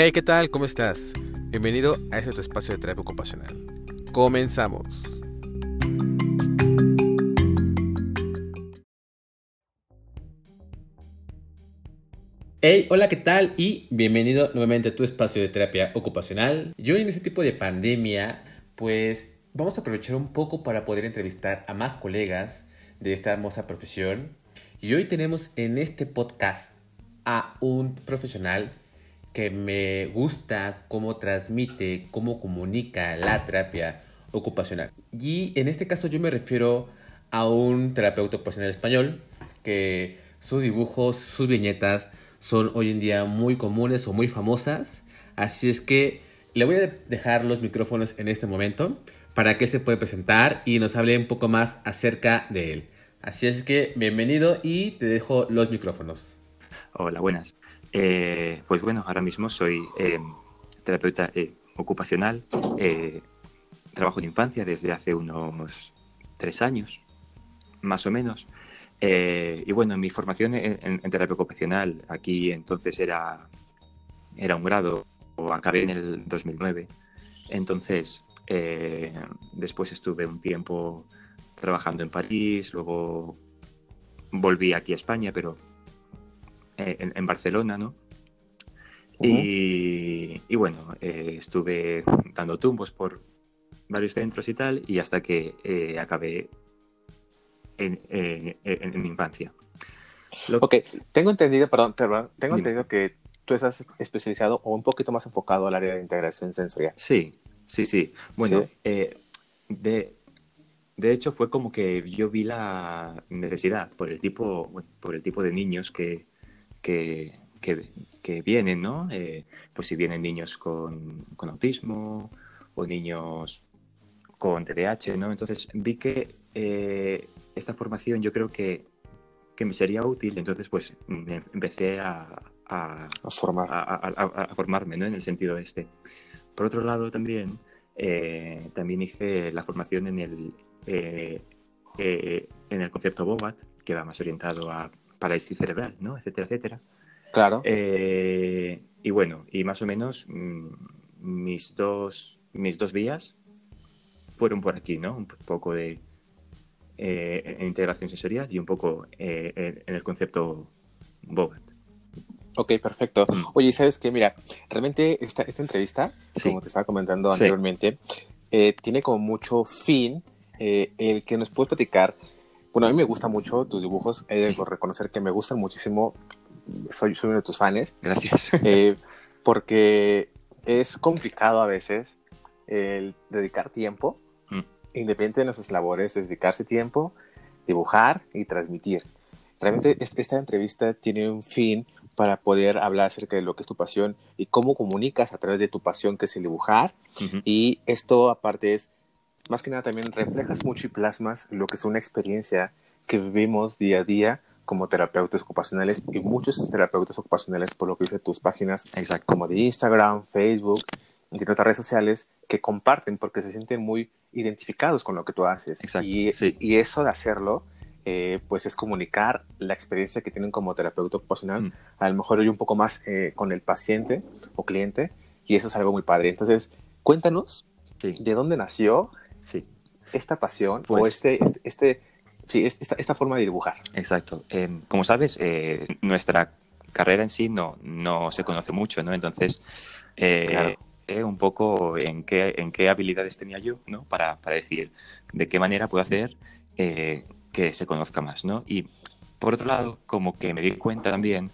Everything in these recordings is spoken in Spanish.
Hey, ¿qué tal? ¿Cómo estás? Bienvenido a este tu espacio de terapia ocupacional. Comenzamos. Hey, hola, ¿qué tal? Y bienvenido nuevamente a tu espacio de terapia ocupacional. Yo en este tipo de pandemia, pues vamos a aprovechar un poco para poder entrevistar a más colegas de esta hermosa profesión. Y hoy tenemos en este podcast a un profesional que me gusta cómo transmite, cómo comunica la terapia ocupacional. Y en este caso yo me refiero a un terapeuta ocupacional español que sus dibujos, sus viñetas son hoy en día muy comunes o muy famosas. Así es que le voy a dejar los micrófonos en este momento para que se pueda presentar y nos hable un poco más acerca de él. Así es que bienvenido y te dejo los micrófonos. Hola, buenas. Eh, pues bueno, ahora mismo soy eh, terapeuta eh, ocupacional, trabajo en infancia desde hace unos tres años, más o menos. y bueno, mi formación en, terapia ocupacional aquí entonces era, era un grado, o acabé en el 2009. Entonces, después estuve un tiempo trabajando en París, luego volví aquí a España, pero eh, en, Barcelona, ¿no? y, bueno, eh, estuve dando tumbos por varios centros y tal, y hasta que eh, acabé en, en, mi infancia. Ok, tengo entendido, perdón, tengo entendido que tú estás especializado o un poquito más enfocado al área de integración sensorial. Sí, sí, sí. Bueno, de, de hecho fue como que yo vi la necesidad por el tipo, por el tipo de niños que, que, que, vienen, ¿no? Eh, pues si vienen niños con, con, autismo o niños con TDAH, ¿no? Entonces vi que eh, esta formación yo creo que, que, me sería útil, entonces pues me empecé a, a, formar. a, formarme, ¿no? En el sentido este. Por otro lado también, eh, también hice la formación en el, en el concepto BOBAT, que va más orientado a parálisis cerebral, ¿no? Etcétera, etcétera. Claro. Eh, y bueno, y más o menos mm, mis, dos, mis dos vías fueron por aquí, ¿no? Un poco de eh, integración sensorial y un poco eh, en el concepto Bobat. Ok, perfecto. Mm. Oye, ¿sabes qué? Mira, realmente esta, esta entrevista, como te estaba comentando anteriormente, tiene como mucho fin el que nos puedes platicar bueno, a mí me gustan mucho tus dibujos. He de reconocer que me gustan muchísimo. Soy, soy uno de tus fans. Gracias. Eh, porque es complicado a veces el dedicar tiempo, mm. independiente de nuestras labores, dedicarse tiempo, dibujar y transmitir. Realmente esta entrevista tiene un fin para poder hablar acerca de lo que es tu pasión y cómo comunicas a través de tu pasión, que es el dibujar. Y esto aparte es más que nada también reflejas mucho y plasmas lo que es una experiencia que vivimos día a día como terapeutas ocupacionales y muchos terapeutas ocupacionales, por lo que dice tus páginas, como de Instagram, Facebook y otras redes sociales, que comparten porque se sienten muy identificados con lo que tú haces. Y, y, eso de hacerlo, eh, pues es comunicar la experiencia que tienen como terapeuta ocupacional, mm. a lo mejor hoy un poco más eh, con el paciente o cliente, y eso es algo muy padre. Entonces, cuéntanos de dónde nació Sí. Esta pasión o pues este, este, este, sí, esta, esta, forma de dibujar. Exacto. Em, como sabes, eh, nuestra carrera en sí no, no se conoce mucho, ¿no? Entonces, eh, un poco en qué, en qué habilidades tenía yo, ¿no? Para, para decir de qué manera puedo hacer eh, que se conozca más, ¿no? Y por otro lado, como que me di cuenta también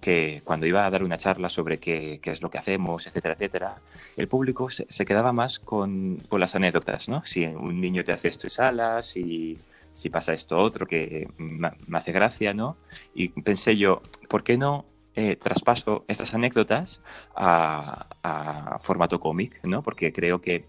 que cuando iba a dar una charla sobre qué, qué es lo que hacemos, etcétera, etcétera, el público se, se quedaba más con, con, las anécdotas, ¿no? Si un niño te hace esto y salas, si, si pasa esto otro, que me, hace gracia, ¿no? Y pensé yo, ¿por qué no eh, traspaso estas anécdotas a, a formato cómic, ¿no? Porque creo que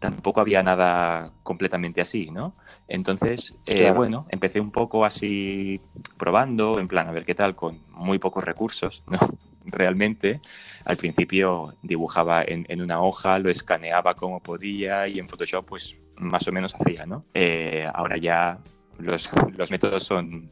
tampoco había nada completamente así, ¿no? Entonces, eh, bueno, empecé un poco así probando, en plan, a ver qué tal, con muy pocos recursos, ¿no? Realmente, al principio dibujaba en, una hoja, lo escaneaba como podía y en Photoshop, pues más o menos hacía, ¿no? Eh, ahora ya los, los métodos son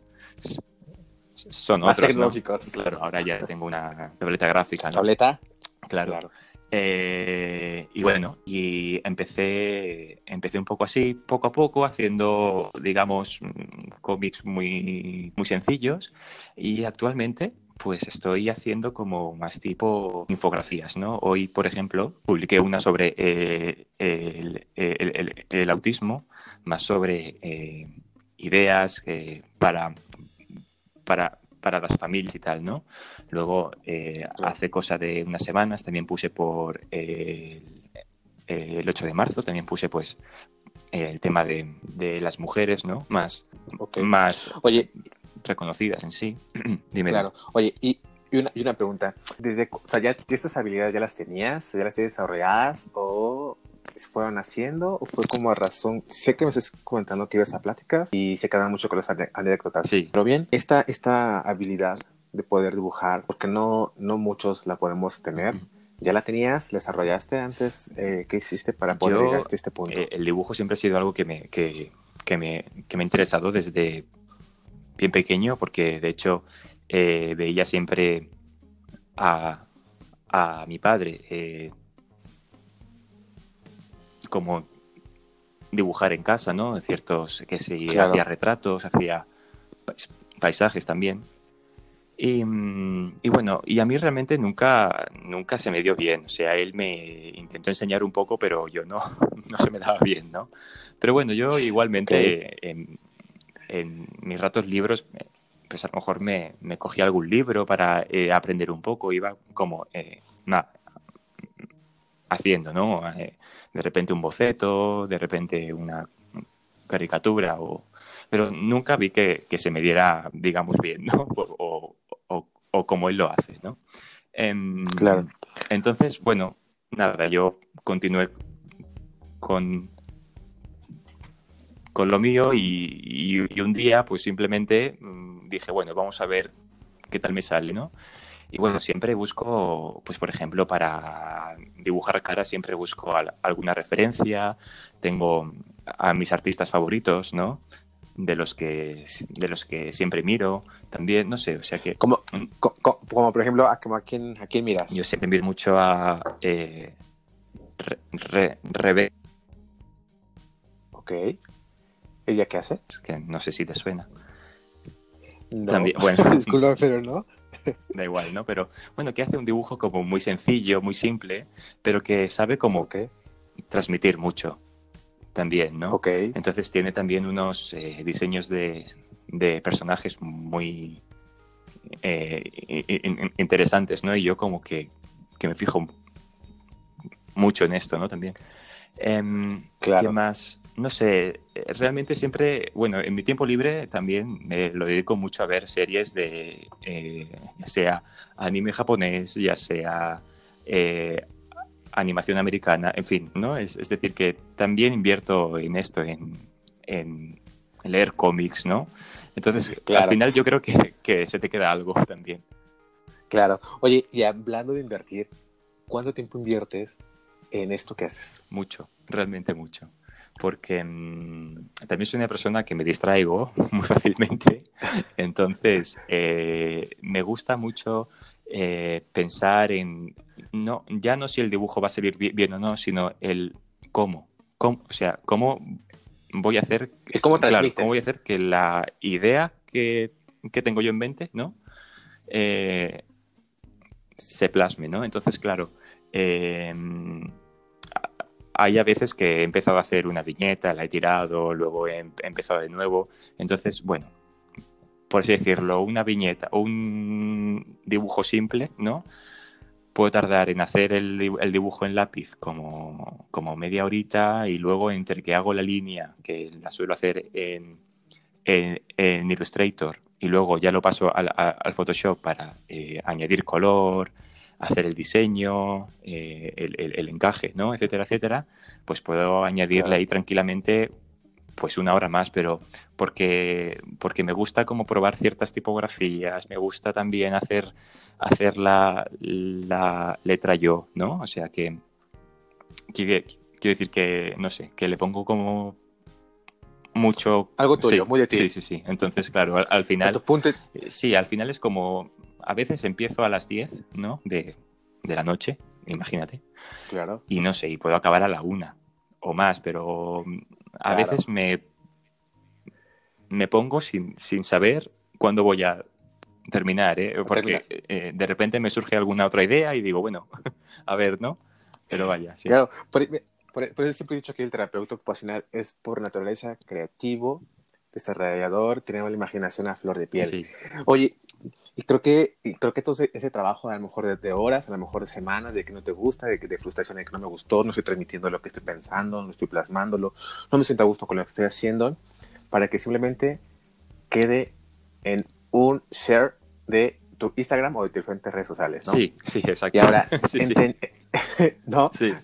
son más otros, tecnológicos. Claro, ahora ya tengo una tableta gráfica, ¿no? ¿Tableta? Claro. Eh, y bueno, y empecé, empecé un poco así, poco a poco, haciendo, digamos, mm, cómics muy, muy sencillos. Y actualmente, pues estoy haciendo como más tipo infografías, ¿no? Hoy, por ejemplo, publiqué una sobre eh, el, autismo, más sobre eh, ideas para, para, para las familias y tal, ¿no? Luego, eh, hace cosa de unas semanas, también puse por el, 8 de marzo, también puse pues el tema de, las mujeres, ¿no? Más, más Oye, reconocidas en sí. Dime. Claro. Oye, y, una, y una pregunta. Desde, o sea, ya estas habilidades ya las tenías, ya las tienes desarrolladas o fueron haciendo o fue como a razón? Sé que me estás comentando que ibas a pláticas y se quedan mucho con las anécdotas. Sí. Pero bien, esta, esta habilidad de poder dibujar, porque no, no muchos la podemos tener. ¿Ya la tenías? ¿La desarrollaste antes? Eh, ¿Qué hiciste para poder llegar hasta este punto? Eh, el dibujo siempre ha sido algo que me, que, que me, que me ha interesado desde bien pequeño, porque de hecho eh, veía siempre a, a mi padre como dibujar en casa, ¿no? Ciertos, que si hacía retratos, hacía paisajes también. Y, mm, y, bueno, y a mí realmente nunca, nunca se me dio bien. O sea, él me intentó enseñar un poco, pero yo no, no se me daba bien, ¿no? Pero bueno, yo igualmente en, en, mis ratos libros, pues a lo mejor me, me cogía algún libro para eh, aprender un poco, iba como eh, haciendo, ¿no? Eh, de repente un boceto, de repente una caricatura, o... pero nunca vi que, se me diera, digamos, bien, ¿no? O, o, como él lo hace, ¿no? Em, claro. Entonces, bueno, nada, yo continué con, con lo mío y, y, un día pues simplemente mm, dije, bueno, vamos a ver qué tal me sale, ¿no? Y bueno, siempre busco, pues por ejemplo, para dibujar cara siempre busco alguna referencia, tengo a mis artistas favoritos, ¿no? De los que de los que siempre miro, también, no sé, o sea que... Como, mm. como, por ejemplo, ¿a, quién, ¿a quién miras? Yo siempre miro mucho a eh, Rebe. Ok. ¿Ella qué hace? Que no sé si te suena. No. También, bueno, disculpa, pero no. da igual, ¿no? Pero bueno, que hace un dibujo como muy sencillo, muy simple, pero que sabe como que transmitir mucho también, ¿no? Ok. Entonces tiene también unos eh, diseños de, personajes muy eh, interesantes, ¿no? Y yo como que, me fijo mucho en esto, ¿no? También. Em, claro. ¿Qué más? No sé, eh, realmente siempre, bueno, en mi tiempo libre también me lo dedico mucho a ver series de, eh, ya sea anime japonés, ya sea eh, animación americana, en fin, ¿no? Es, decir, que también invierto en esto, en, leer cómics, ¿no? Entonces, al final yo creo que, que se te queda algo también. Claro. Oye, y hablando de invertir, ¿cuánto tiempo inviertes en esto que haces? Mucho, realmente mucho porque mm, también soy una persona que me distraigo muy fácilmente, entonces eh, me gusta mucho eh, pensar en, no, ya no si el dibujo va a salir bien, o no, sino el cómo, cómo, o sea, cómo voy a hacer, ¿Cómo, claro, cómo voy a hacer que la idea que, que tengo yo en mente, ¿no? Eh, se plasme, ¿no? Entonces, claro, hay a veces que he empezado a hacer una viñeta, la he tirado, luego he, empezado de nuevo. Entonces, bueno, por así decirlo, una viñeta o un dibujo simple, ¿no? Puedo tardar en hacer el, dibujo en lápiz como, media horita y luego entre que hago la línea, que la suelo hacer en, en, Illustrator, y luego ya lo paso al, al Photoshop para eh, añadir color, hacer el diseño, eh, el, encaje, ¿no? Etcétera, etcétera, pues puedo añadirle ahí tranquilamente pues una hora más, pero porque, porque me gusta como probar ciertas tipografías, me gusta también hacer, hacer la, la letra yo, ¿no? O sea que quiero, decir que, no sé, que le pongo como mucho... Algo tuyo, muy de ti. Sí, sí, sí. Entonces, claro, al, final... Sí, al final es como a veces empiezo a las 10, ¿no? De, la noche, imagínate. Claro. Y no sé, y puedo acabar a la una o más, pero mm, a veces me, me pongo sin, sin saber cuándo voy a terminar, ¿eh? porque eh, de repente me surge alguna otra idea y digo, bueno, a ver, ¿no? Pero vaya, sí. Claro, por, eso siempre he dicho que el terapeuta ocupacional es por naturaleza creativo, desarrollador, tenemos la imaginación a flor de piel. Oye, y creo que, y creo que todo ese, trabajo, a lo mejor de, horas, a lo mejor de semanas, de que no te gusta, de, de frustración, de que no me gustó, no estoy transmitiendo lo que estoy pensando, no estoy plasmándolo, no me siento a gusto con lo que estoy haciendo, para que simplemente quede en un share de tu Instagram o de diferentes redes sociales, ¿no? Sí, sí, exacto. Y ahora, sí, ¿no? Sí.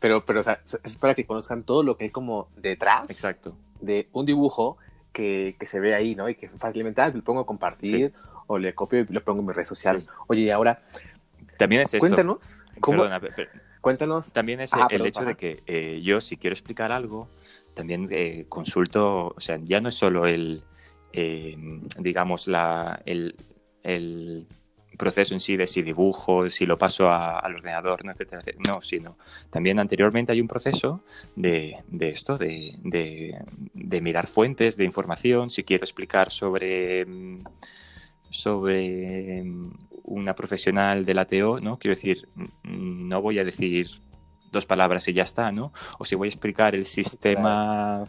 pero, pero o sea, es para que conozcan todo lo que hay como detrás exacto. de un dibujo que, que, se ve ahí, ¿no? Y que fácilmente ah, lo pongo a compartir o le copio y lo pongo en mi red social. Oye, y ahora... También es esto. Cuéntanos. Cuéntanos. También es el hecho de que eh, yo, si quiero explicar algo, también eh, consulto, o sea, ya no es solo el, eh, digamos, la, el, el proceso en sí de si dibujo, si lo paso al ordenador, ¿no? etcétera, No, sino también anteriormente hay un proceso de, de esto, de, de, mirar fuentes de información, si quiero explicar sobre, sobre una profesional del ATO, ¿no? Quiero decir, no voy a decir dos palabras y ya está, ¿no? O si voy a explicar el sistema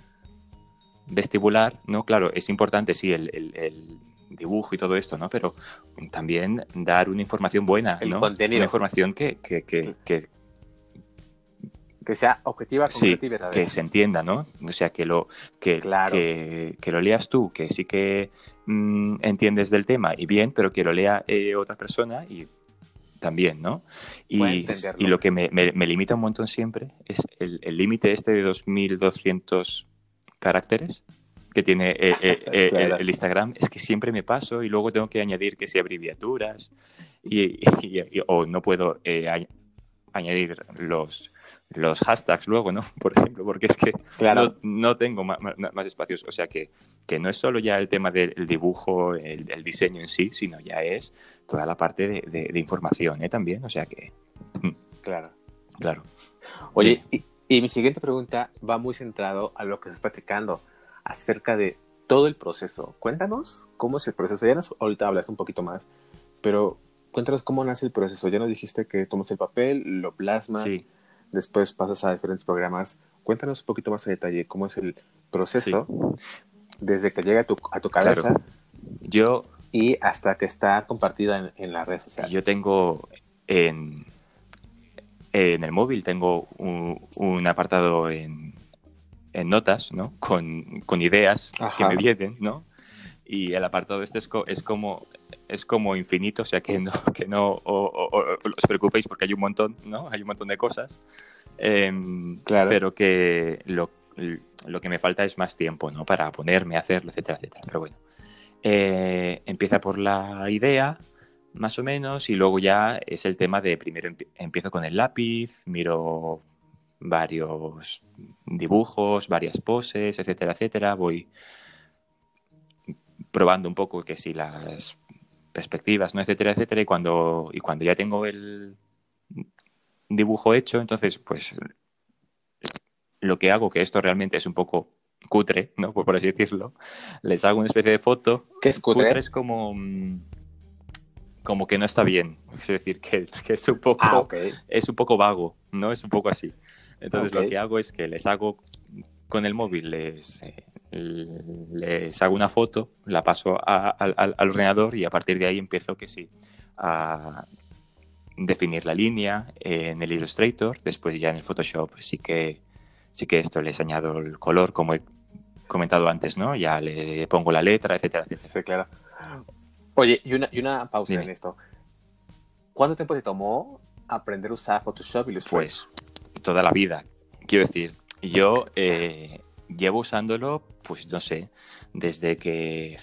vestibular, ¿no? Claro, es importante, sí, el, el dibujo y todo esto, ¿no? Pero también dar una información buena, El ¿no? contenido. Una información que, que, que, que que sea objetiva, sí, que se entienda, ¿no? O sea, que lo, que, que, lo leas tú, que sí que mm, entiendes del tema y bien, pero que lo lea eh, otra persona y también, ¿no? Y, y lo que me, me, limita un montón siempre es el límite este de 2.200 caracteres que tiene eh, eh, eh, el, Instagram es que siempre me paso y luego tengo que añadir que sea abreviaturas y, o no puedo añadir los los hashtags luego, ¿no? Por ejemplo, porque es que claro. no, tengo más, espacios. O sea que, que, no es solo ya el tema del dibujo, el, diseño en sí, sino ya es toda la parte de, información ¿eh? también. O sea que... Mm. Claro. Claro. Oye, y, y, mi siguiente pregunta va muy centrado a lo que estás platicando acerca de todo el proceso. Cuéntanos cómo es el proceso. Ya nos, ahorita hablaste un poquito más, pero cuéntanos cómo nace el proceso. Ya nos dijiste que tomas el papel, lo plasmas, después pasas a diferentes programas. Cuéntanos un poquito más a detalle cómo es el proceso desde que llega a tu, a tu cabeza yo, y hasta que está compartida en, las redes sociales. Yo tengo en, en el móvil, tengo un apartado en en notas, ¿no? Con, con ideas que me vienen, ¿no? Y el apartado este es, es, como es como infinito, o sea que no, que no os preocupéis porque hay un montón, ¿no? Hay un montón de cosas. Em, claro. Pero que lo, lo, que me falta es más tiempo, ¿no? Para ponerme a hacerlo, etcétera, etcétera. Pero bueno. Eh, empieza por la idea, más o menos, y luego ya es el tema de primero empiezo con el lápiz, miro varios dibujos, varias poses, etcétera, etcétera. Voy probando un poco que si las perspectivas, ¿no? etcétera, etcétera. Y cuando, y cuando ya tengo el dibujo hecho, entonces, pues lo que hago, que esto realmente es un poco cutre, ¿no? Por, así decirlo, les hago una especie de foto. ¿Qué es cutre? es como como que no está bien. Es decir, que, es un poco ah, es un poco vago, ¿no? Es un poco así. Entonces lo que hago es que les hago con el móvil, les, eh, les hago una foto, la paso al ordenador y a partir de ahí empiezo que sí a definir la línea en el Illustrator, después ya en el Photoshop sí que sí que esto les añado el color como he comentado antes, ¿no? Ya le pongo la letra, etcétera, etcétera. Sí, claro. Oye, y una, y una pausa en esto. ¿Cuánto tiempo te tomó aprender a usar Photoshop y Illustrator? Pues toda la vida. Quiero decir, yo eh, llevo usándolo, pues no sé, desde que,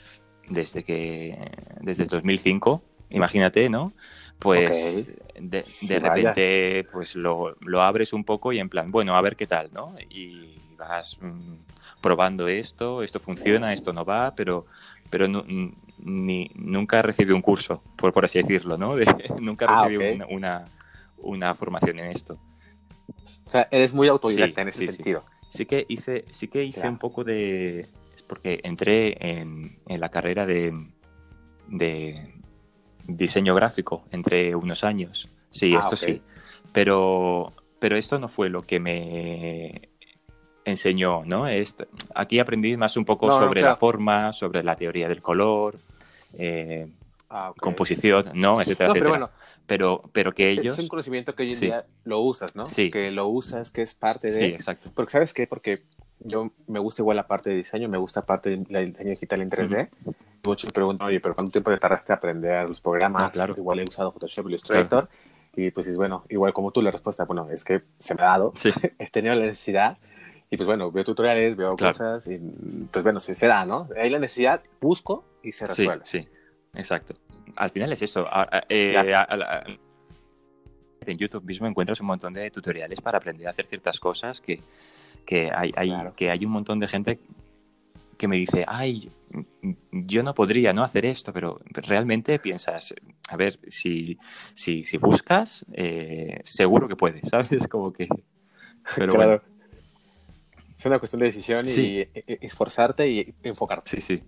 desde que, desde el 2005, imagínate, ¿no? Pues de, repente, pues lo, lo, abres un poco y en plan, bueno, a ver qué tal, ¿no? Y vas mm, probando esto, esto funciona, esto no va, pero, pero ni, nunca recibí un curso, por, por así decirlo, ¿no? nunca ah, recibí una una formación en esto. O sea, eres muy autodidacta en ese sentido. Sí. que hice, sí que hice un poco de... Es porque entré en, la carrera de, de, diseño gráfico, entre unos años. Sí, ah, esto sí. Pero, pero esto no fue lo que me enseñó, ¿no? Esto, aquí aprendí más un poco sobre la forma, sobre la teoría del color, eh, ah, composición, ¿no? Etcétera, Pero, bueno, pero, pero que ellos... Es un conocimiento que hoy en día lo usas, ¿no? Sí. Que lo usas, que es parte de... Sí, exacto. Porque, ¿sabes qué? Porque yo me gusta igual la parte de diseño, me gusta parte de diseño digital en 3D. Muchos me preguntan, oye, pero ¿cuánto tiempo te tardaste a aprender los programas? Ah, claro. Igual he usado Photoshop, Illustrator. Y pues es bueno, igual como tú, la respuesta, bueno, es que se me ha dado. Sí. he tenido la necesidad. Y pues bueno, veo tutoriales, veo cosas y pues bueno, se, da, ¿no? Hay la necesidad, busco y se resuelve. Sí, sí, exacto. Al final es eso. Eh, en YouTube mismo encuentras un montón de tutoriales para aprender a hacer ciertas cosas que, que hay, hay que hay un montón de gente que me dice, ay, yo no podría no hacer esto, pero realmente piensas, a ver, si, si, si buscas, eh, seguro que puedes, ¿sabes? Como que... Pero claro. Es una cuestión de decisión y e, e, esforzarte y enfocarte. Sí, sí,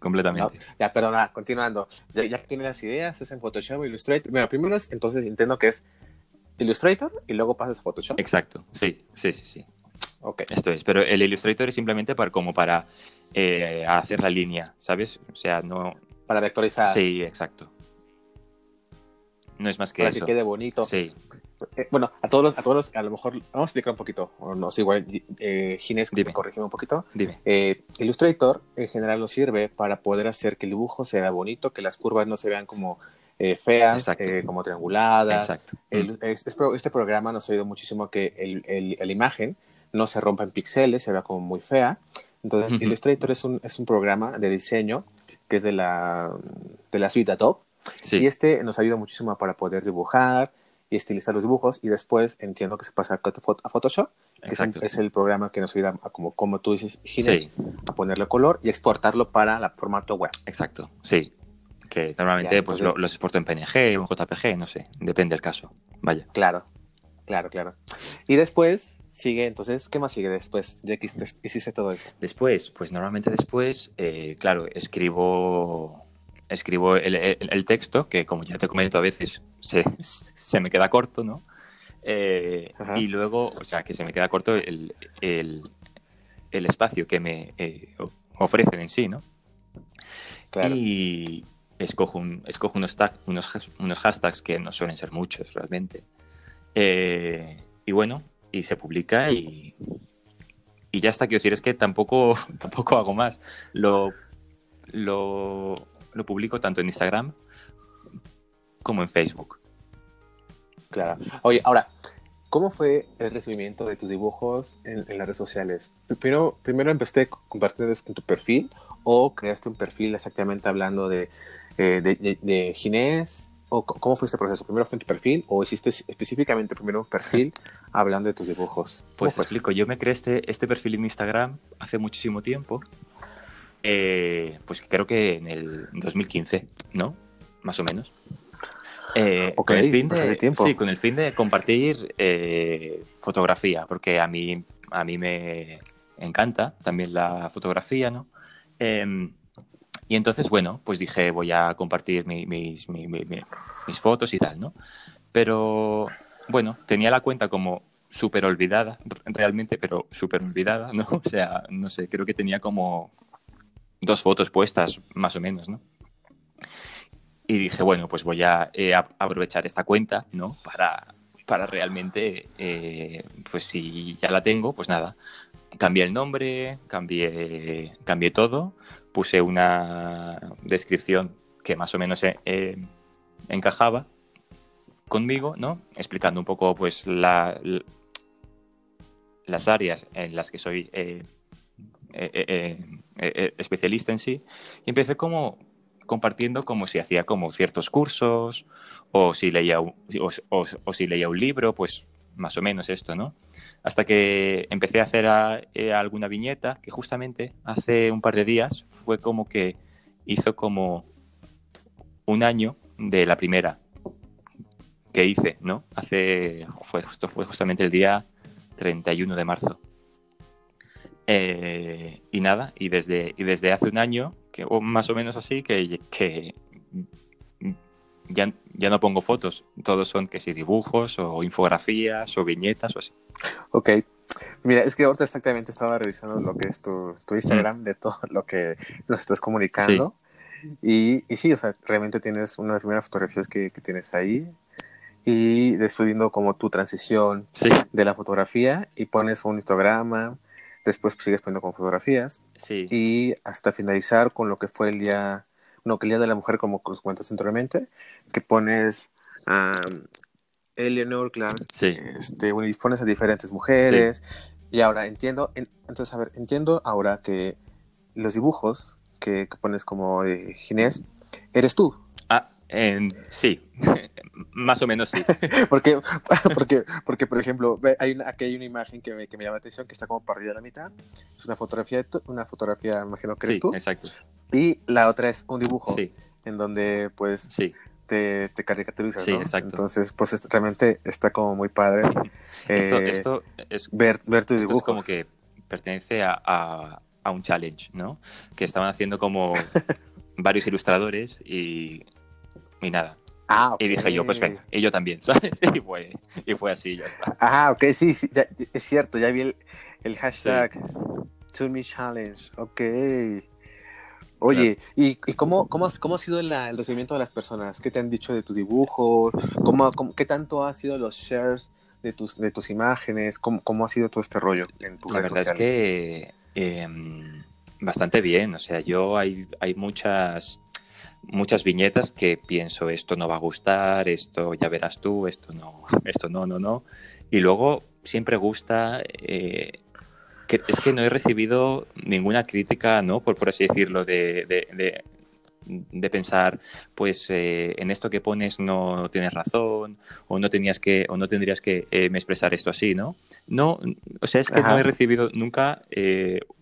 completamente. Ya, perdona, continuando. Ya, ya tienes las ideas, es en Photoshop, Illustrator. Bueno, primero es, entonces entiendo que es Illustrator y luego pasas a Photoshop. Exacto, sí, sí, sí, sí. Ok. Esto es, pero el Illustrator es simplemente para, como para eh, hacer la línea, ¿sabes? O sea, no... Para vectorizar. Sí, exacto. No es más que para eso. que quede bonito. Sí. Eh, bueno, a todos, los, a todos a lo mejor, vamos a explicar un poquito, o no sé, igual, eh, Ginés, corrígeme un poquito. Dime. Eh, Illustrator en general nos sirve para poder hacer que el dibujo se vea bonito, que las curvas no se vean como eh, feas, como trianguladas. Exacto. Mm. este, este, programa nos ha ayudado muchísimo que el, la imagen no se rompa en píxeles, se vea como muy fea. Entonces, Illustrator es un, es un programa de diseño que es de la, de la suite Adobe. Y este nos ayuda muchísimo para poder dibujar y estilizar los dibujos y después entiendo que se pasa a Photoshop, que es, el programa que nos ayuda a, como, como tú dices, a ponerle color y exportarlo para el formato web. Exacto, sí. Que normalmente pues lo, los exporto en PNG o en JPG, no sé, depende del caso. Vaya. Claro, claro, claro. Y después sigue, entonces, ¿qué más sigue después de que hiciste todo eso? Después, pues normalmente después, eh, claro, escribo escribo el, texto, que como ya te comento a veces se, se me queda corto, ¿no? Eh, y luego, o sea, que se me queda corto el, espacio que me eh, ofrecen en sí, ¿no? Y escojo, un, escojo unos, unos, unos, hashtags que no suelen ser muchos realmente. y bueno, y se publica y, y ya está. Quiero decir, es que tampoco, tampoco hago más. Lo, lo, lo publico tanto en Instagram como en Facebook. Claro. Oye, ahora, ¿cómo fue el recibimiento de tus dibujos en, las redes sociales? Primero, primero empezaste compartiendo en tu perfil o creaste un perfil exactamente hablando de, eh, de Ginés o cómo fue este proceso? ¿Primero fue en tu perfil o hiciste específicamente primero un perfil hablando de tus dibujos? Pues te explico, yo me creé este, este, perfil en Instagram hace muchísimo tiempo, eh, pues creo que en el 2015, ¿no? Más o menos. Eh, con el fin de, tiempo. Sí, con el fin de compartir eh, fotografía, porque a mí, a mí me encanta también la fotografía, ¿no? Em, y entonces, bueno, pues dije, voy a compartir mis, mis, fotos y tal, ¿no? Pero, bueno, tenía la cuenta como súper olvidada, realmente, pero súper olvidada, ¿no? O sea, no sé, creo que tenía como dos fotos puestas, más o menos, ¿no? Y dije, bueno, pues voy a eh, aprovechar esta cuenta, ¿no? Para, para realmente, eh, pues si ya la tengo, pues nada, cambié el nombre, cambié, cambié todo, puse una descripción que más o menos eh, eh, encajaba conmigo, ¿no? Explicando un poco, pues, la, las áreas en las que soy especialista en sí. Y empecé como compartiendo como si hacía como ciertos cursos o si leía o si leía un libro, pues más o menos esto, ¿no? Hasta que empecé a hacer eh, alguna viñeta que justamente hace un par de días fue como que hizo como un año de la primera que hice, ¿no? Hace, fue justamente el día 31 de marzo. Eh, y nada, y desde, y desde hace un año, que, o más o menos así, que, que ya, ya, no pongo fotos, todos son que si dibujos o infografías o viñetas o así. Ok, mira, es que ahorita exactamente estaba revisando lo que es tu, tu Instagram, mm. de todo lo que nos estás comunicando. Y, y, sí, o sea, realmente tienes una de las primeras fotografías que, que tienes ahí, y después viendo como tu transición de la fotografía y pones un histograma, después sigues poniendo con fotografías. Y hasta finalizar con lo que fue el día, no, que el día de la mujer como los cuentas anteriormente, que pones a Eleanor Clark, este, y pones a diferentes mujeres. Y ahora entiendo, entonces a ver, entiendo ahora que los dibujos que, pones como de Ginés, eres tú. Sí, más o menos sí. porque, porque, porque, por ejemplo, hay una, aquí hay una imagen que me, que me llama la atención que está como partida a la mitad. Es una fotografía, una fotografía, imagino que eres sí, tú. exacto. Y la otra es un dibujo en donde, pues, sí. te, te caricaturizas, sí, exacto. Entonces, pues, realmente está como muy padre esto, eh, es, ver, ver tu dibujo. Es como que pertenece a, a, a un challenge, ¿no? Que estaban haciendo como varios ilustradores y y nada. Ah, Y dije yo, pues venga, y yo también, ¿sabes? Y fue, y fue así, ya está. Ah, ok, sí, sí ya, es cierto, ya vi el, el hashtag To Me Challenge, ok. Oye, ¿y, y cómo, cómo, cómo, ha sido el recibimiento de las personas? ¿Qué te han dicho de tu dibujo? ¿Cómo, qué tanto ha sido los shares de tus, de tus imágenes? ¿Cómo, ¿Cómo, ha sido todo este rollo en tu La verdad es que eh, bastante bien, o sea, yo hay, hay muchas muchas viñetas que pienso esto no va a gustar, esto ya verás tú, esto no, esto no, no, no. Y luego siempre gusta, eh, que, es que no he recibido ninguna crítica, ¿no? Por, por así decirlo, de, de, de, pensar, pues eh, en esto que pones no tienes razón, o no tenías que, o no tendrías que eh, expresar esto así, ¿no? No, o sea, es que no he recibido nunca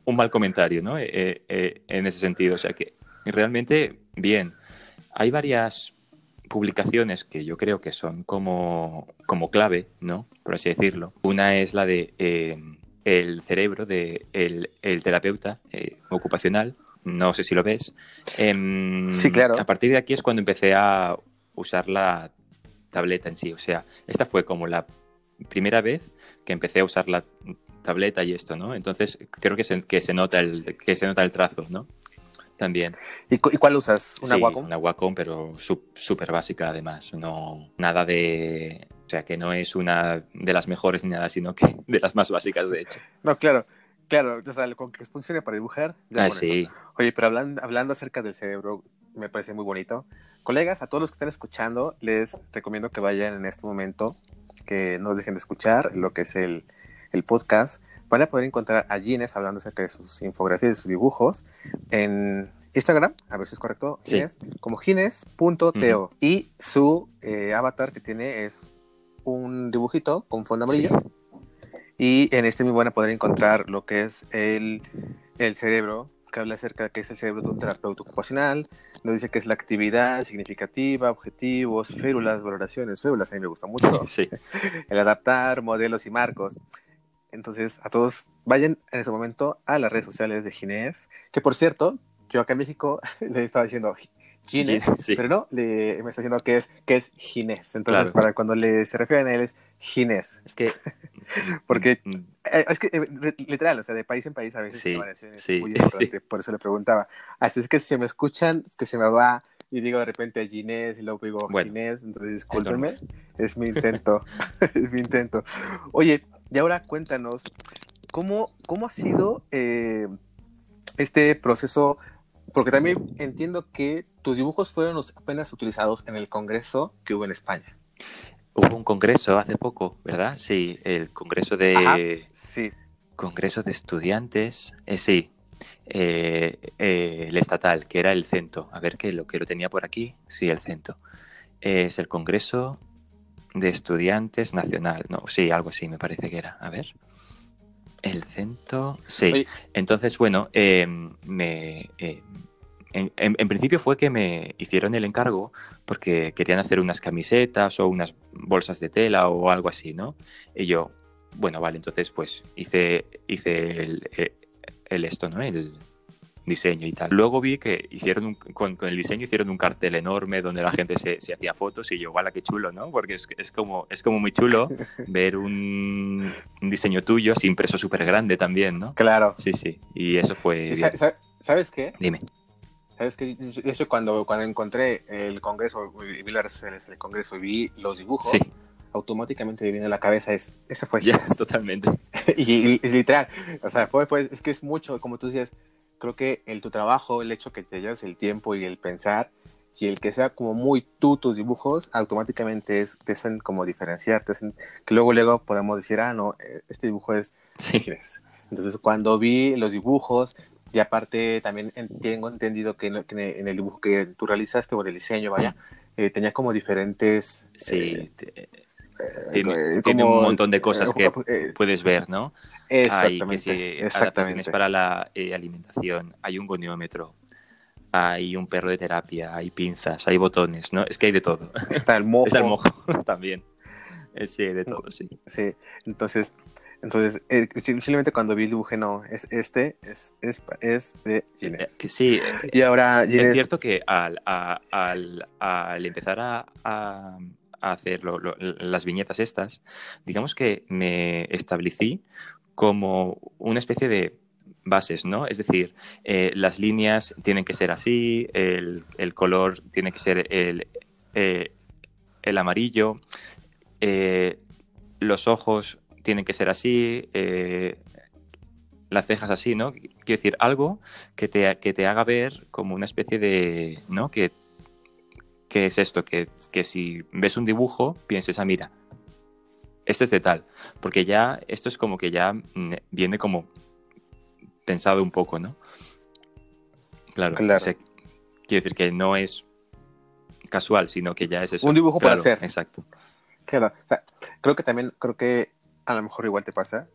un mal comentario, ¿no? en ese sentido, o sea que realmente bien. Hay varias publicaciones que yo creo que son como, como clave, ¿no? Por así decirlo. Una es la de eh, el cerebro de el, terapeuta eh, ocupacional. No sé si lo ves. Em, sí, claro. A partir de aquí es cuando empecé a usar la tableta en sí. O sea, esta fue como la primera vez que empecé a usar la tableta y esto, ¿no? Entonces creo que se, que se nota el que se nota el trazo, ¿no? También. ¿Y, cuál usas? ¿Una sí, Wacom? Una Wacom, pero súper básica además. No, nada de... O sea, que no es una de las mejores ni nada, sino que de las más básicas, de hecho. No, claro. Claro, o sea, con que funcione para dibujar. ah, sí. Oye, pero hablando, hablando acerca del cerebro, me parece muy bonito. Colegas, a todos los que están escuchando, les recomiendo que vayan en este momento, que no dejen de escuchar lo que es el, el podcast van a poder encontrar a Gines hablando acerca de sus infografías, de sus dibujos, en Instagram, a ver si es correcto, como Gines.teo. Y su eh, avatar que tiene es un dibujito con fondo amarillo. Y en este mismo van a poder encontrar lo que es el, el cerebro, que habla acerca de qué es el cerebro de un terapeuta ocupacional, nos dice que es la actividad significativa, objetivos, férulas, valoraciones, férulas, a mí me gusta mucho, sí. el adaptar modelos y marcos. Entonces, a todos vayan en ese momento a las redes sociales de Ginés, que por cierto, yo acá en México le estaba diciendo Ginés, pero no, le, me está diciendo que es, que es Ginés. Entonces, para cuando le, se refieren a él es Ginés. Es que... Porque, mm, mm. Eh, es que eh, literal, o sea, de país en país a veces sí, es muy importante, por eso le preguntaba. Así es que si me escuchan, que se me va y digo de repente a Ginés y luego digo Ginés, entonces discúlpenme, es mi intento, es mi intento. Oye, y ahora cuéntanos, ¿cómo, cómo ha sido eh, este proceso? Porque también entiendo que tus dibujos fueron apenas utilizados en el congreso que hubo en España. Hubo un congreso hace poco, ¿verdad? Sí, el congreso de... sí. Congreso de estudiantes, eh, sí, eh, el estatal, que era el CENTO. A ver, que lo que lo tenía por aquí, sí, el CENTO. es el Congreso de Estudiantes Nacional. No, sí, algo así me parece que era. A ver. El centro. Sí. Entonces, bueno, em, me, em, en, principio fue que me hicieron el encargo porque querían hacer unas camisetas o unas bolsas de tela o algo así, ¿no? Y yo, bueno, vale, entonces pues hice, hice el, el esto, ¿no? El, diseño y tal. Luego vi que hicieron con, el diseño hicieron un cartel enorme donde la gente se, hacía fotos y yo, vale, qué chulo, ¿no? Porque es, es, como, es como muy chulo ver un, diseño tuyo así impreso súper grande también, ¿no? Claro. Sí, sí. Y eso fue... ¿Sabes qué? Dime. ¿Sabes qué? Eso cuando, cuando encontré el congreso, vi el congreso y vi los dibujos, automáticamente me viene a la cabeza es, esa fue Ya, totalmente. y, es literal, o sea, fue, fue, es que es mucho, como tú decías, creo que el tu trabajo, el hecho que te lleves el tiempo y el pensar y el que sea como muy tú tus dibujos, automáticamente es, te hacen como diferenciar, que luego luego podemos decir, ah, no, eh, este dibujo es... Sí. Entonces cuando vi los dibujos, y aparte también tengo entendido que en, el dibujo que tú realizaste o el diseño, vaya, eh, tenía como diferentes... Sí, eh, tiene, un montón de cosas que puedes ver, ¿no? Exactamente. Hay exactamente. para la eh, alimentación, hay un goniómetro, hay un perro de terapia, hay pinzas, hay botones, ¿no? Es que hay de todo. Está el mojo. Está el mojo también. Eh, sí, de todo, sí. Sí, entonces, entonces eh, simplemente cuando vi el dibujo, no, es este, es, es, es de Ginés. sí, y ahora Es cierto que al, al, al empezar a, a hacer las viñetas estas, digamos que me establecí como una especie de bases, ¿no? Es decir, eh, las líneas tienen que ser así, el, color tiene que ser el, eh, el amarillo, eh, los ojos tienen que ser así, las cejas así, ¿no? Quiero decir, algo que te, que te haga ver como una especie de, ¿no? Que, que es esto, que, que si ves un dibujo, pienses, ah, mira, este es de tal, porque ya esto es como que ya mm, viene como pensado un poco, ¿no? Claro, quiero decir que no es casual, sino que ya es eso. Un dibujo para hacer. Exacto. Claro. creo que también, creo que a lo mejor igual te pasa,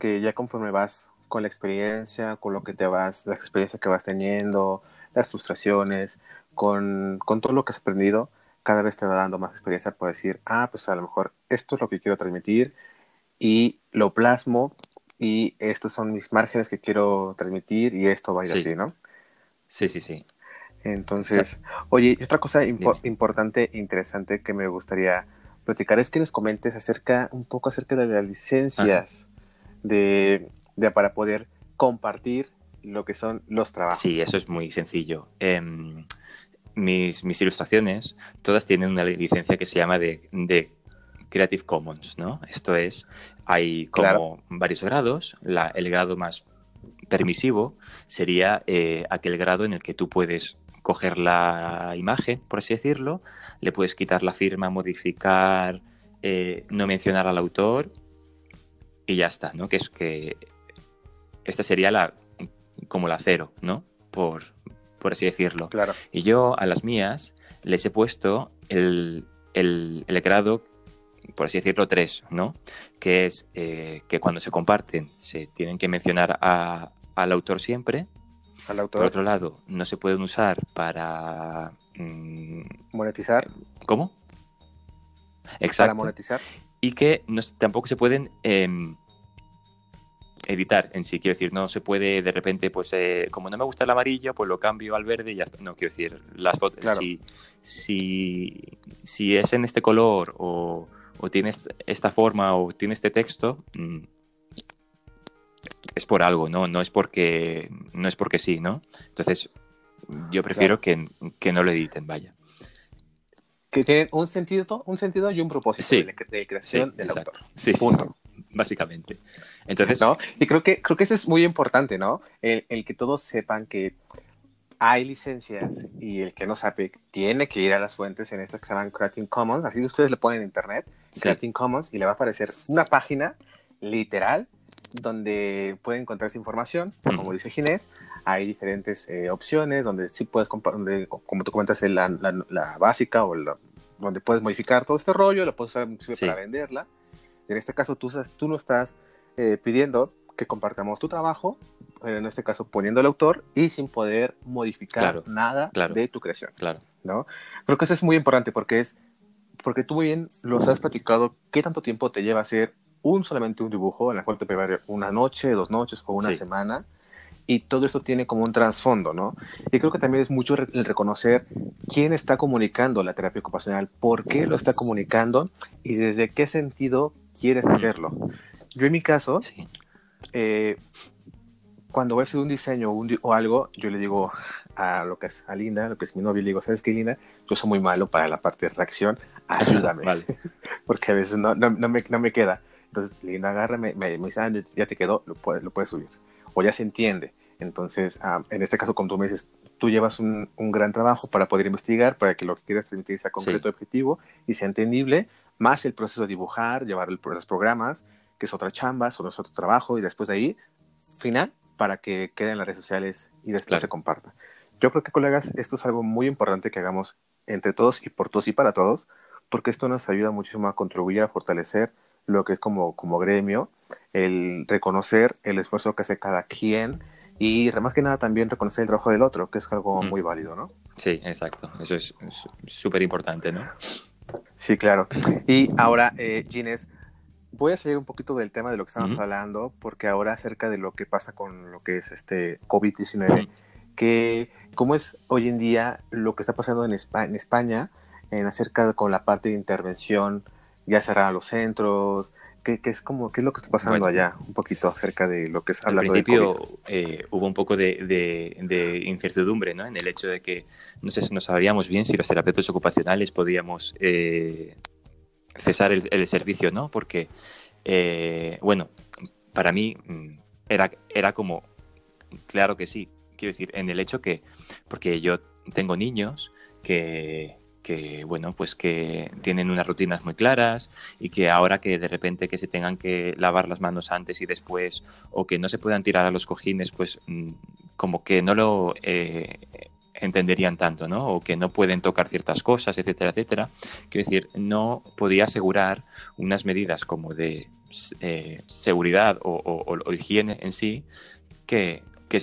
que ya conforme vas con la experiencia, con lo que te vas, la experiencia que vas teniendo, las frustraciones, con, con todo lo que has aprendido, cada vez te va dando más experiencia para decir, ah, pues a lo mejor esto es lo que quiero transmitir y lo plasmo y estos son mis márgenes que quiero transmitir y esto va a ir así, ¿no? Sí, sí, sí. Entonces, oye, otra cosa importante e interesante que me gustaría platicar es que les comentes acerca, un poco acerca de las licencias de, de, para poder compartir lo que son los trabajos. Sí, eso es muy sencillo. Eh, mis, mis ilustraciones, todas tienen una licencia que se llama de, de Creative Commons, ¿no? Esto es, hay como varios grados. La, el grado más permisivo sería eh, aquel grado en el que tú puedes coger la imagen, por así decirlo, le puedes quitar la firma, modificar, eh, no mencionar al autor y ya está, ¿no? Que es que esta sería la como la cero, ¿no? Por, por así decirlo. Claro. Y yo a las mías les he puesto el, grado, por así decirlo, 3, ¿no? Que es eh, que cuando se comparten se tienen que mencionar al autor siempre. Al autor. Por otro lado, no se pueden usar para... Mm, monetizar. ¿Cómo? Exacto. Para monetizar. Y que tampoco se pueden em, editar en sí. Quiero decir, no se puede de repente, pues eh, como no me gusta el amarillo, pues lo cambio al verde y ya está. No, quiero decir, las fotos, si, si, es en este color o, o tiene esta forma o tiene este texto, mm, es por algo, ¿no? No es porque, no es porque sí, ¿no? Entonces, yo prefiero que, no lo editen, vaya. Que tienen un sentido, un sentido y un propósito de, creación del autor. Sí, Punto básicamente. Entonces, ¿no? Y creo que, creo que eso es muy importante, ¿no? El, que todos sepan que hay licencias y el que no sabe tiene que ir a las fuentes en esto que se llaman Creative Commons. Así ustedes le ponen en internet, Creative Commons, y le va a aparecer una página literal donde puede encontrar esa información. Como dice Ginés, hay diferentes eh, opciones donde sí puedes, donde, como tú comentas, la, la, básica o donde puedes modificar todo este rollo, lo puedes usar para venderla. En este caso, tú, tú no estás eh, pidiendo que compartamos tu trabajo, en este caso poniendo el autor y sin poder modificar nada de tu creación. Claro. ¿no? Creo que eso es muy importante porque es, porque tú bien los has platicado, ¿qué tanto tiempo te lleva hacer un solamente un dibujo en la cual te puede una noche, dos noches o una semana? y todo esto tiene como un trasfondo, ¿no? Y creo que también es mucho el reconocer quién está comunicando la terapia ocupacional, por qué lo está comunicando y desde qué sentido quieres hacerlo. Yo en mi caso, eh, cuando voy a hacer un diseño o, algo, yo le digo a lo que es a Linda, lo que es mi novia, le digo, ¿sabes qué, Linda? Yo soy muy malo para la parte de reacción, ayúdame. Porque a veces no, no, me, no, me, queda. Entonces, Linda agarra, me, me, dice, ah, ya te quedó, lo puedes, lo puedes subir o ya se entiende. Entonces, ah, en este caso, como tú me dices, tú llevas un, gran trabajo para poder investigar, para que lo que quieras transmitir sea concreto, objetivo y sea entendible, más el proceso de dibujar, llevar los programas, que es otra chamba, es otro trabajo, y después de ahí, final, para que quede en las redes sociales y después se comparta. Yo creo que, colegas, esto es algo muy importante que hagamos entre todos y por todos y para todos, porque esto nos ayuda muchísimo a contribuir a fortalecer lo que es como, como gremio, el reconocer el esfuerzo que hace cada quien y más que nada también reconocer el trabajo del otro, que es algo muy válido, ¿no? Sí, exacto. Eso es súper importante, ¿no? Sí, claro. Y ahora, eh, Ginés, voy a salir un poquito del tema de lo que estamos hablando, porque ahora acerca de lo que pasa con lo que es este COVID-19, que cómo es hoy en día lo que está pasando en España, en España en acerca con la parte de intervención ya cerrar los centros? ¿Qué, qué, es como, ¿Qué es lo que está pasando allá? Un poquito acerca de lo que es hablando Al principio eh, hubo un poco de, de, incertidumbre ¿no? en el hecho de que no sé si no sabríamos bien si los terapeutas ocupacionales podíamos eh, cesar el, el, servicio, ¿no? Porque, eh, bueno, para mí mm, era, era como, claro que sí, quiero decir, en el hecho que, porque yo tengo niños que, que bueno pues que tienen unas rutinas muy claras y que ahora que de repente que se tengan que lavar las manos antes y después o que no se puedan tirar a los cojines pues mm, como que no lo eh, entenderían tanto no o que no pueden tocar ciertas cosas etcétera etcétera. Quiero decir no podía asegurar unas medidas como de eh, seguridad o, higiene en sí que, que,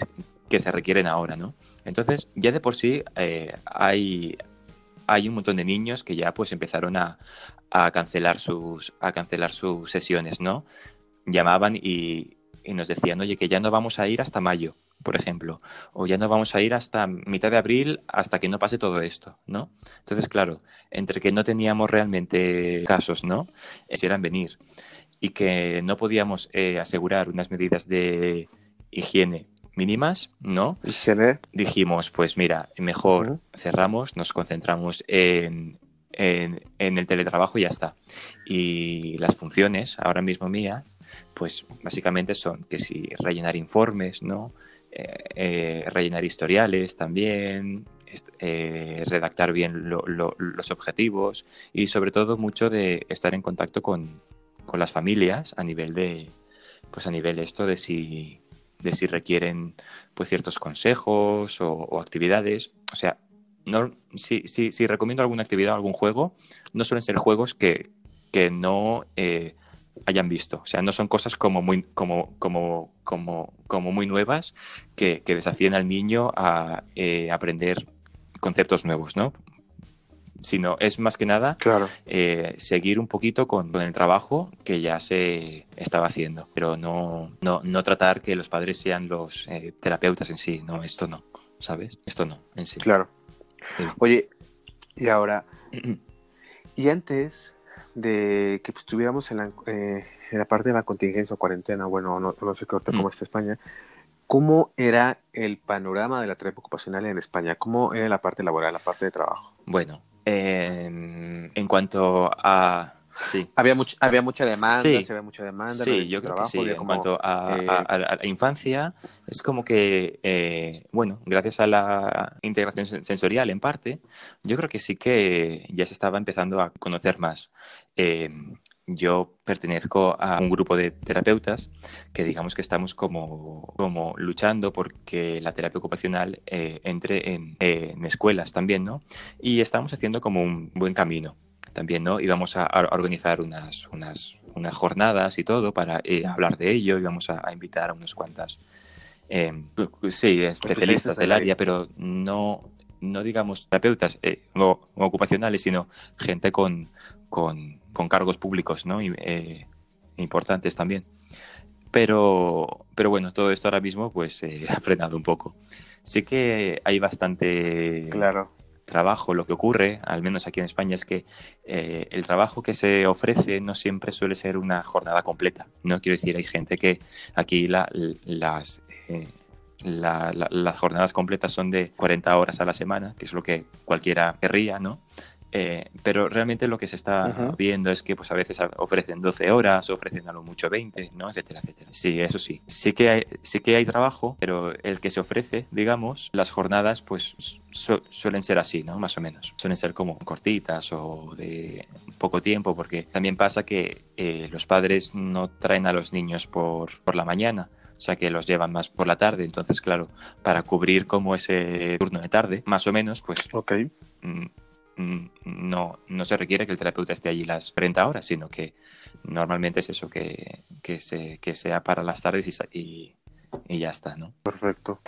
se requieren ahora no entonces ya de por sí eh, hay hay un montón de niños que ya pues empezaron a, cancelar sus a cancelar sus sesiones, ¿no? Llamaban y, nos decían, oye, que ya no vamos a ir hasta mayo, por ejemplo, o ya no vamos a ir hasta mitad de abril hasta que no pase todo esto, ¿no? Entonces, claro, entre que no teníamos realmente casos, ¿no? Quisieran venir y que no podíamos eh, asegurar unas medidas de higiene mínimas, ¿no? Dijimos, pues mira, mejor cerramos, nos concentramos en, en, el teletrabajo y ya está. Y las funciones ahora mismo mías, pues básicamente son que si rellenar informes, ¿no? Eh, eh, rellenar historiales también, eh, redactar bien los objetivos y sobre todo mucho de estar en contacto con, con las familias a nivel de, pues a nivel esto de si de si requieren pues ciertos consejos o, actividades. O sea, no, si, si, recomiendo alguna actividad algún juego, no suelen ser juegos que, que no eh, hayan visto. O sea, no son cosas como muy, como, como, como, como muy nuevas que, que desafíen al niño a eh, aprender conceptos nuevos, ¿no? Sino es más que nada eh, seguir un poquito con, el trabajo que ya se estaba haciendo, pero no, no, no tratar que los padres sean los eh, terapeutas en sí, no, esto no, ¿sabes? Esto no, en sí. Claro. Oye, y ahora, y antes de que estuviéramos en la, eh, en la parte de la contingencia o cuarentena, bueno, no, no sé cómo está España, ¿Cómo era el panorama de la terapia ocupacional en España? ¿Cómo era la parte laboral, la parte de trabajo? Bueno, en cuanto a... Sí. Había, había mucha demanda, sí. se ve mucha demanda. Sí, yo creo que sí. En cuanto a, eh, la infancia, es como que, eh, bueno, gracias a la integración sensorial en parte, yo creo que sí que ya se estaba empezando a conocer más. Eh, yo pertenezco a un grupo de terapeutas que digamos que estamos como, como luchando porque la terapia ocupacional eh, entre en, en, escuelas también, ¿no? Y estamos haciendo como un buen camino también, ¿no? Y vamos a, organizar unas, unas, unas jornadas y todo para eh, hablar de ello y vamos a, invitar a unas cuantas em, sí, especialistas del área, pero no, no digamos terapeutas eh, ocupacionales, sino gente con, con, cargos públicos ¿no? Eh, importantes también. Pero, pero bueno, todo esto ahora mismo pues eh, ha frenado un poco. Sí que hay bastante claro. trabajo. Lo que ocurre, al menos aquí en España, es que el trabajo que se ofrece no siempre suele ser una jornada completa. No quiero decir, hay gente que aquí la, las las jornadas completas son de 40 horas a la semana, que es lo que cualquiera querría, ¿no? Eh, pero realmente lo que se está viendo es que pues a veces ofrecen 12 horas, ofrecen a lo mucho 20, ¿no? etcétera, etcétera. Sí, eso sí. Sí que hay, sí que hay trabajo, pero el que se ofrece, digamos, las jornadas pues suelen ser así, ¿no? Más o menos. Suelen ser como cortitas o de poco tiempo, porque también pasa que eh, los padres no traen a los niños por, por la mañana o sea que los llevan más por la tarde. Entonces, claro, para cubrir como ese turno de tarde, más o menos, pues mm, mm, no, no se requiere que el terapeuta esté allí las 30 horas, sino que normalmente es eso, que, que, se, que sea para las tardes y, y, ya está, ¿no? Perfecto.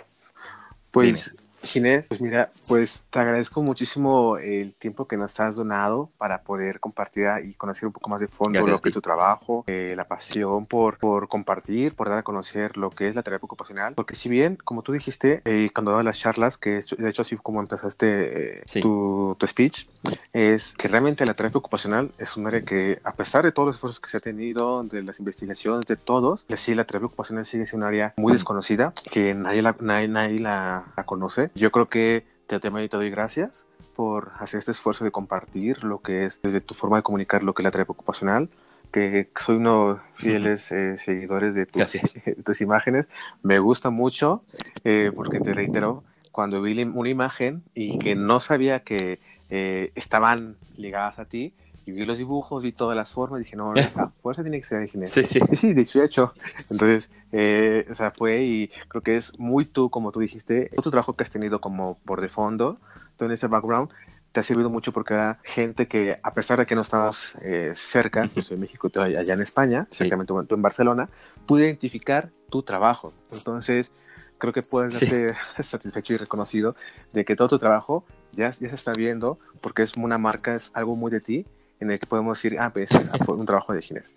Pues Ginés, pues mira, pues te agradezco muchísimo el tiempo que nos has donado para poder compartir y conocer un poco más de fondo lo que es tu trabajo, eh, la pasión por, por compartir, por dar a conocer lo que es la terapia ocupacional. Porque si bien, como tú dijiste, eh, cuando dabas las charlas, que de hecho así como empezaste eh, tu, tu, speech, es que realmente la terapia ocupacional es un área que, a pesar de todos los esfuerzos que se ha tenido, de las investigaciones de todos, sí, la terapia ocupacional sigue siendo un área muy desconocida, que nadie la, nadie, nadie la, la conoce yo creo que te, te doy gracias por hacer este esfuerzo de compartir lo que es desde tu forma de comunicar lo que es la terapia ocupacional, que soy uno fieles eh, seguidores de tus, tus, imágenes. Me gusta mucho eh, porque te reitero, cuando vi una imagen y que no sabía que eh, estaban ligadas a ti, y vi los dibujos, vi todas las formas, y dije, no, la fuerza tiene que ser original. Sí, sí. Sí, dicho y hecho. Entonces, eh, o sea, fue y creo que es muy tú, como tú dijiste, todo tu trabajo que has tenido como por de fondo, todo ese background, te ha servido mucho porque era gente que, a pesar de que no estamos eh, cerca, yo soy en México, tú allá en España, exactamente tú en Barcelona, pude identificar tu trabajo. Entonces, creo que puedes darte satisfecho y reconocido de que todo tu trabajo ya, ya se está viendo porque es una marca, es algo muy de ti en el que podemos decir, ah, pues un trabajo de Ginés.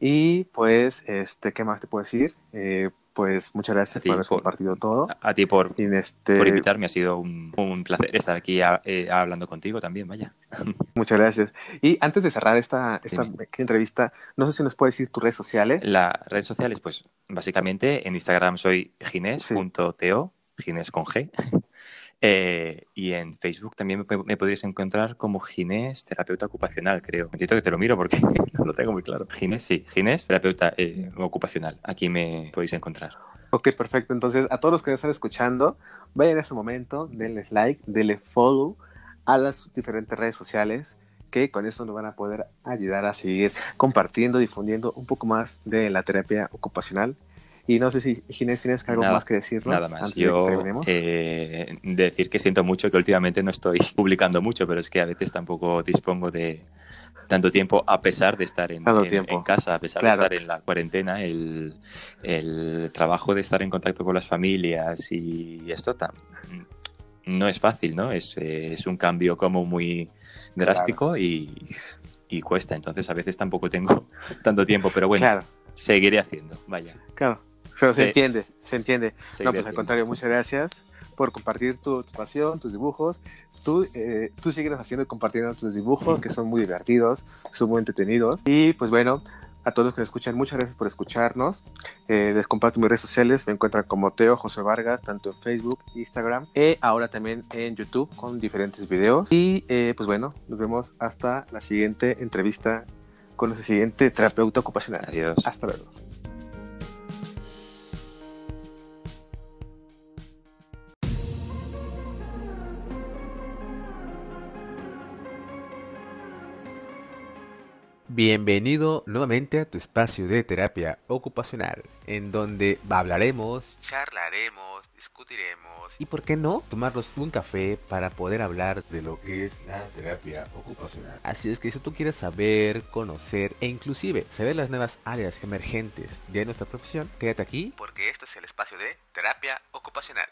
Y pues, este, ¿qué más te puedo decir? Eh, pues muchas gracias por haber compartido todo. A, ti por, este... por invitarme, ha sido un, un placer estar aquí eh, hablando contigo también, vaya. Muchas gracias. Y antes de cerrar esta, esta entrevista, no sé si nos puedes decir tus redes sociales. Las redes sociales, pues básicamente en Instagram soy gines.to, gines con G. Eh, y en Facebook también me, podéis encontrar como Ginés, terapeuta ocupacional, creo. Necesito que te lo miro porque no lo tengo muy claro. Ginés, sí, Ginés, terapeuta eh, ocupacional. Aquí me podéis encontrar. Ok, perfecto. Entonces, a todos los que están escuchando, vayan a este momento, denle like, denle follow a las diferentes redes sociales que con eso nos van a poder ayudar a seguir compartiendo, difundiendo un poco más de la terapia ocupacional y no sé si Ginés tienes algo más que decirnos. Nada más. Yo eh, decir que siento mucho que últimamente no estoy publicando mucho, pero es que a veces tampoco dispongo de tanto tiempo a pesar de estar en, en, casa, a pesar de estar en la cuarentena, el, el, trabajo de estar en contacto con las familias y esto no es fácil, ¿no? Es, es un cambio como muy drástico y, y, cuesta. Entonces a veces tampoco tengo tanto tiempo, pero bueno, seguiré haciendo, vaya. Claro. Pero se entiende, se entiende. no, pues al contrario, muchas gracias por compartir tu, pasión, tus dibujos. Tú, eh, tú sigues haciendo y compartiendo tus dibujos, que son muy divertidos, son muy entretenidos. Y pues bueno, a todos los que me escuchan, muchas gracias por escucharnos. Eh, les comparto mis redes sociales, me encuentran como Teo José Vargas, tanto en Facebook, Instagram, y ahora también en YouTube con diferentes videos. Y eh, pues bueno, nos vemos hasta la siguiente entrevista con el siguiente terapeuta ocupacional. Adiós. Hasta luego. Bienvenido nuevamente a tu espacio de terapia ocupacional, en donde hablaremos, charlaremos, discutiremos y, ¿por qué no?, tomarnos un café para poder hablar de lo que es la terapia ocupacional. Así es que si tú quieres saber, conocer e inclusive saber las nuevas áreas emergentes de nuestra profesión, quédate aquí porque este es el espacio de terapia ocupacional.